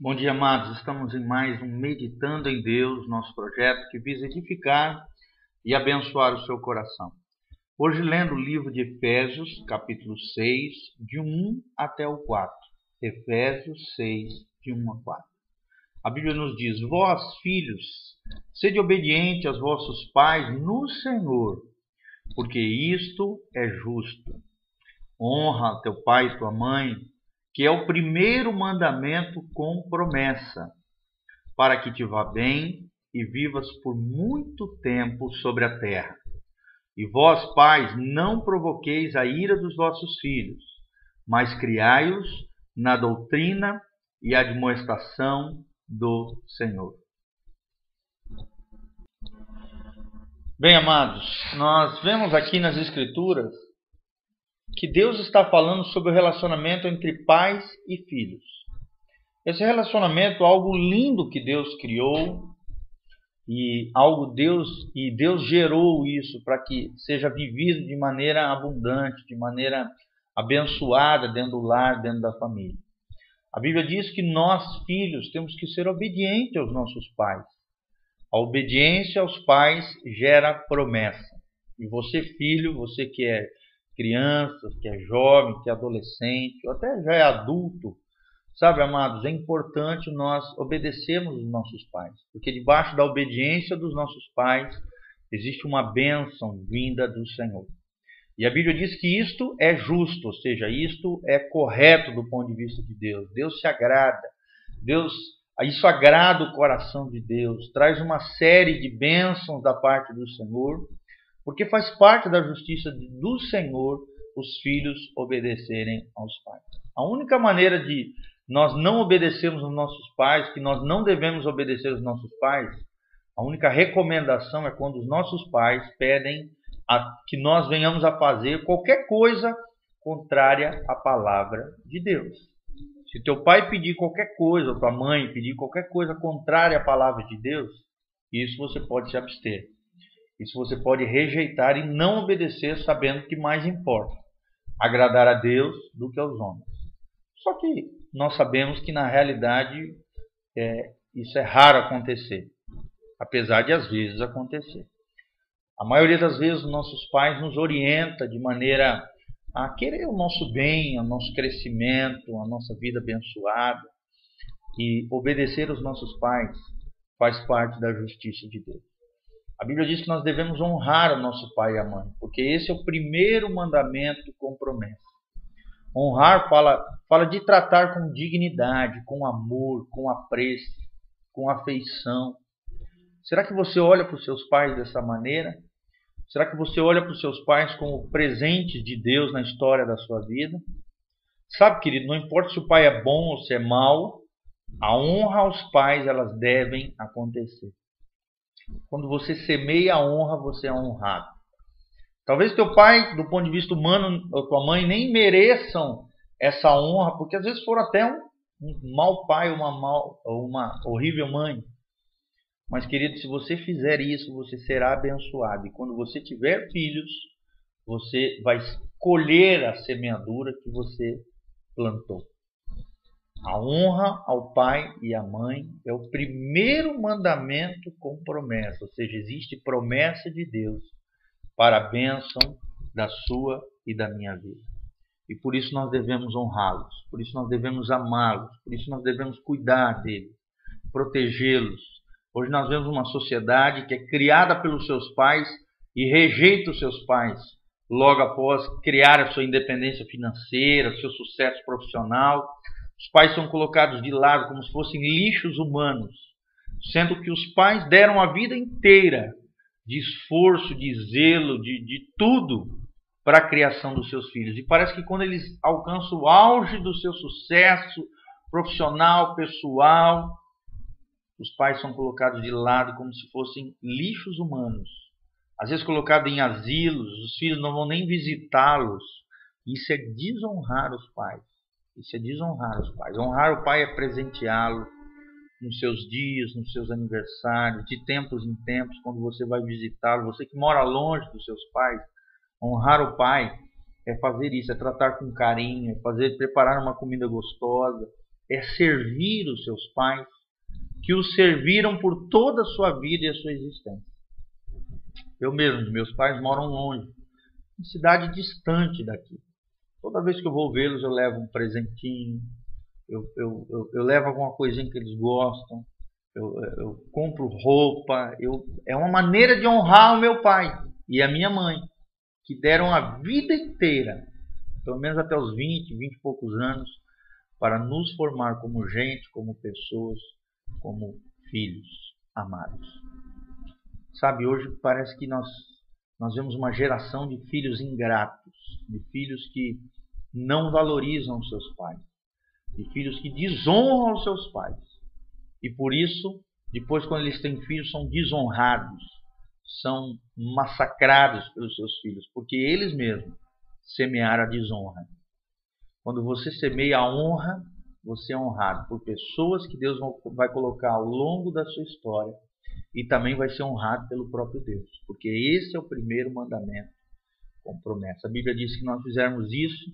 Bom dia, amados. Estamos em mais um Meditando em Deus, nosso projeto que visa edificar e abençoar o seu coração. Hoje, lendo o livro de Efésios, capítulo 6, de 1 até o 4. Efésios 6, de 1 a 4. A Bíblia nos diz: Vós, filhos, sede obedientes aos vossos pais no Senhor, porque isto é justo. Honra teu pai e tua mãe que é o primeiro mandamento com promessa, para que te vá bem e vivas por muito tempo sobre a terra. E vós, pais, não provoqueis a ira dos vossos filhos, mas criai-os na doutrina e admoestação do Senhor. Bem, amados, nós vemos aqui nas Escrituras que Deus está falando sobre o relacionamento entre pais e filhos. Esse relacionamento é algo lindo que Deus criou e algo Deus e Deus gerou isso para que seja vivido de maneira abundante, de maneira abençoada dentro do lar, dentro da família. A Bíblia diz que nós, filhos, temos que ser obedientes aos nossos pais. A obediência aos pais gera promessa. E você, filho, você que é crianças, que é jovem, que é adolescente, ou até já é adulto, sabe, amados, é importante nós obedecermos os nossos pais, porque debaixo da obediência dos nossos pais existe uma bênção vinda do Senhor. E a Bíblia diz que isto é justo, ou seja, isto é correto do ponto de vista de Deus. Deus se agrada, Deus, isso agrada o coração de Deus, traz uma série de bênçãos da parte do Senhor porque faz parte da justiça do Senhor os filhos obedecerem aos pais. A única maneira de nós não obedecermos aos nossos pais, que nós não devemos obedecer aos nossos pais, a única recomendação é quando os nossos pais pedem a, que nós venhamos a fazer qualquer coisa contrária à palavra de Deus. Se teu pai pedir qualquer coisa, ou tua mãe pedir qualquer coisa contrária à palavra de Deus, isso você pode se abster. Isso você pode rejeitar e não obedecer, sabendo que mais importa agradar a Deus do que aos homens. Só que nós sabemos que na realidade é, isso é raro acontecer, apesar de às vezes acontecer. A maioria das vezes nossos pais nos orienta de maneira a querer o nosso bem, o nosso crescimento, a nossa vida abençoada. E obedecer aos nossos pais faz parte da justiça de Deus. A Bíblia diz que nós devemos honrar o nosso pai e a mãe, porque esse é o primeiro mandamento com promessa. Honrar fala, fala de tratar com dignidade, com amor, com apreço, com afeição. Será que você olha para os seus pais dessa maneira? Será que você olha para os seus pais como presentes de Deus na história da sua vida? Sabe, querido, não importa se o pai é bom ou se é mau, a honra aos pais elas devem acontecer. Quando você semeia a honra, você é honrado. Talvez teu pai, do ponto de vista humano, ou tua mãe, nem mereçam essa honra, porque às vezes foram até um, um mau pai, uma, mal, uma horrível mãe. Mas, querido, se você fizer isso, você será abençoado. E quando você tiver filhos, você vai colher a semeadura que você plantou. A honra ao pai e à mãe é o primeiro mandamento com promessa, ou seja, existe promessa de Deus para a bênção da sua e da minha vida. E por isso nós devemos honrá-los, por isso nós devemos amá-los, por isso nós devemos cuidar deles, protegê-los. Hoje nós vemos uma sociedade que é criada pelos seus pais e rejeita os seus pais logo após criar a sua independência financeira, o seu sucesso profissional os pais são colocados de lado como se fossem lixos humanos, sendo que os pais deram a vida inteira de esforço, de zelo, de, de tudo para a criação dos seus filhos. E parece que quando eles alcançam o auge do seu sucesso profissional, pessoal, os pais são colocados de lado como se fossem lixos humanos. Às vezes colocados em asilos, os filhos não vão nem visitá-los. Isso é desonrar os pais. Isso é desonrar os pais. Honrar o pai é presenteá-lo nos seus dias, nos seus aniversários, de tempos em tempos, quando você vai visitá-lo. Você que mora longe dos seus pais, honrar o pai é fazer isso, é tratar com carinho, é fazer preparar uma comida gostosa, é servir os seus pais, que os serviram por toda a sua vida e a sua existência. Eu mesmo, meus pais moram longe, em cidade distante daqui. Toda vez que eu vou vê-los, eu levo um presentinho, eu, eu, eu, eu, levo alguma coisinha que eles gostam, eu, eu compro roupa. Eu, é uma maneira de honrar o meu pai e a minha mãe, que deram a vida inteira, pelo menos até os 20, 20 e poucos anos, para nos formar como gente, como pessoas, como filhos amados. Sabe, hoje parece que nós, nós vemos uma geração de filhos ingratos, de filhos que não valorizam os seus pais, de filhos que desonram os seus pais. E por isso, depois, quando eles têm filhos, são desonrados, são massacrados pelos seus filhos, porque eles mesmos semearam a desonra. Quando você semeia a honra, você é honrado por pessoas que Deus vai colocar ao longo da sua história e também vai ser honrado pelo próprio Deus, porque esse é o primeiro mandamento com promessa. A Bíblia diz que nós fizermos isso,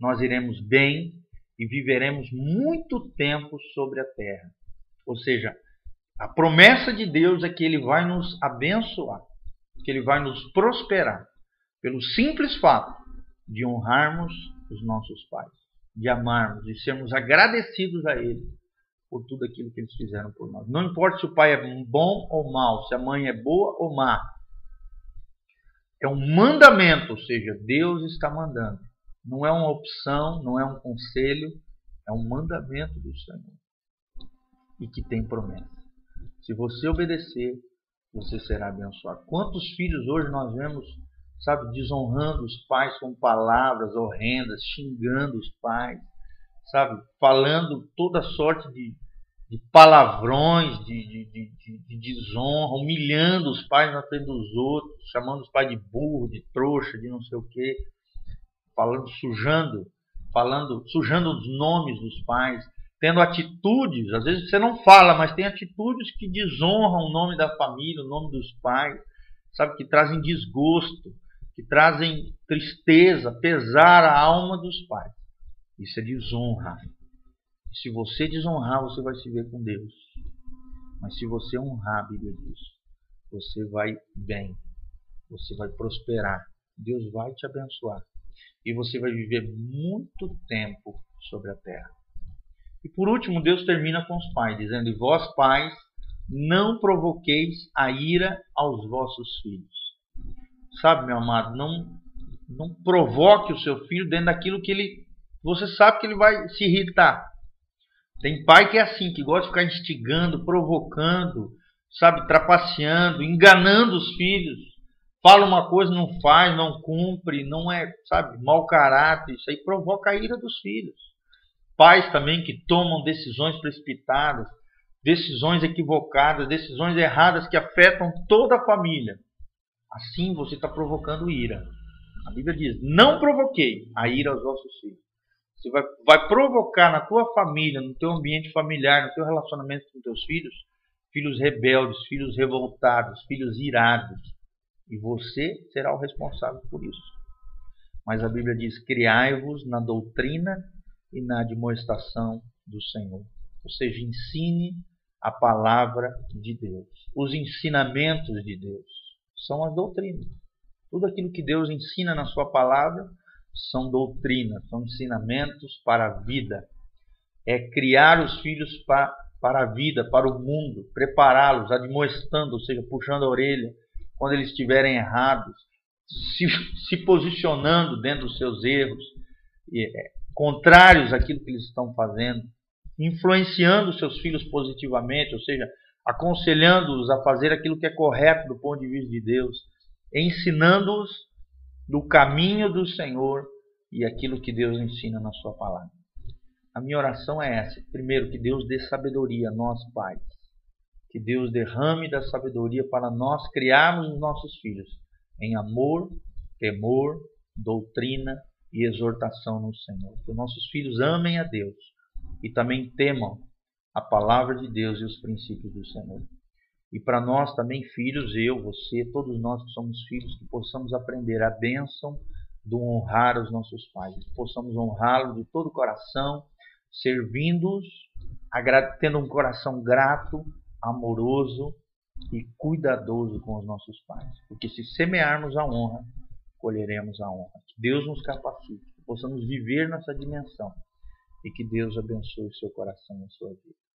nós iremos bem e viveremos muito tempo sobre a terra. Ou seja, a promessa de Deus é que Ele vai nos abençoar, que Ele vai nos prosperar, pelo simples fato de honrarmos os nossos pais, de amarmos, de sermos agradecidos a Ele por tudo aquilo que eles fizeram por nós. Não importa se o pai é bom ou mau, se a mãe é boa ou má. É um mandamento, ou seja, Deus está mandando. Não é uma opção, não é um conselho, é um mandamento do Senhor. E que tem promessa. Se você obedecer, você será abençoado. Quantos filhos hoje nós vemos sabe, desonrando os pais com palavras horrendas, xingando os pais, sabe, falando toda sorte de, de palavrões, de, de, de, de, desonra, humilhando os pais na frente dos outros, chamando os pais de burro, de trouxa, de não sei o quê, falando, sujando, falando, sujando os nomes dos pais, tendo atitudes, às vezes você não fala, mas tem atitudes que desonram o nome da família, o nome dos pais, sabe, que trazem desgosto que trazem tristeza, pesar à alma dos pais. Isso é desonra. Se você desonrar, você vai se ver com Deus. Mas se você honrar, a Bíblia diz, você vai bem, você vai prosperar, Deus vai te abençoar e você vai viver muito tempo sobre a terra. E por último, Deus termina com os pais, dizendo: E vós, pais, não provoqueis a ira aos vossos filhos Sabe, meu amado, não, não provoque o seu filho dentro daquilo que ele. Você sabe que ele vai se irritar. Tem pai que é assim, que gosta de ficar instigando, provocando, sabe, trapaceando, enganando os filhos. Fala uma coisa, não faz, não cumpre, não é, sabe, mau caráter. Isso aí provoca a ira dos filhos. Pais também que tomam decisões precipitadas, decisões equivocadas, decisões erradas que afetam toda a família. Assim você está provocando ira. A Bíblia diz: não provoquei a ira aos vossos filhos. Você vai, vai provocar na tua família, no teu ambiente familiar, no teu relacionamento com teus filhos, filhos rebeldes, filhos revoltados, filhos irados. E você será o responsável por isso. Mas a Bíblia diz: criai-vos na doutrina e na admoestação do Senhor. Ou seja, ensine a palavra de Deus, os ensinamentos de Deus são as doutrinas. Tudo aquilo que Deus ensina na Sua palavra são doutrinas, são ensinamentos para a vida. É criar os filhos para, para a vida, para o mundo, prepará-los, admoestando, ou seja, puxando a orelha quando eles estiverem errados, se, se posicionando dentro dos seus erros, é, contrários àquilo que eles estão fazendo, influenciando seus filhos positivamente, ou seja, aconselhando-os a fazer aquilo que é correto do ponto de vista de Deus, ensinando-os do caminho do Senhor e aquilo que Deus ensina na Sua palavra. A minha oração é essa: primeiro, que Deus dê sabedoria a nós, pais. Que Deus derrame da sabedoria para nós criarmos os nossos filhos em amor, temor, doutrina e exortação no Senhor. Que os nossos filhos amem a Deus e também temam a palavra de Deus e os princípios do Senhor. E para nós também, filhos, eu, você, todos nós que somos filhos, que possamos aprender a bênção do honrar os nossos pais, que possamos honrá-los de todo o coração, servindo-os, tendo um coração grato, amoroso e cuidadoso com os nossos pais. Porque se semearmos a honra, colheremos a honra. Que Deus nos capacite, que possamos viver nessa dimensão e que Deus abençoe o seu coração e a sua vida.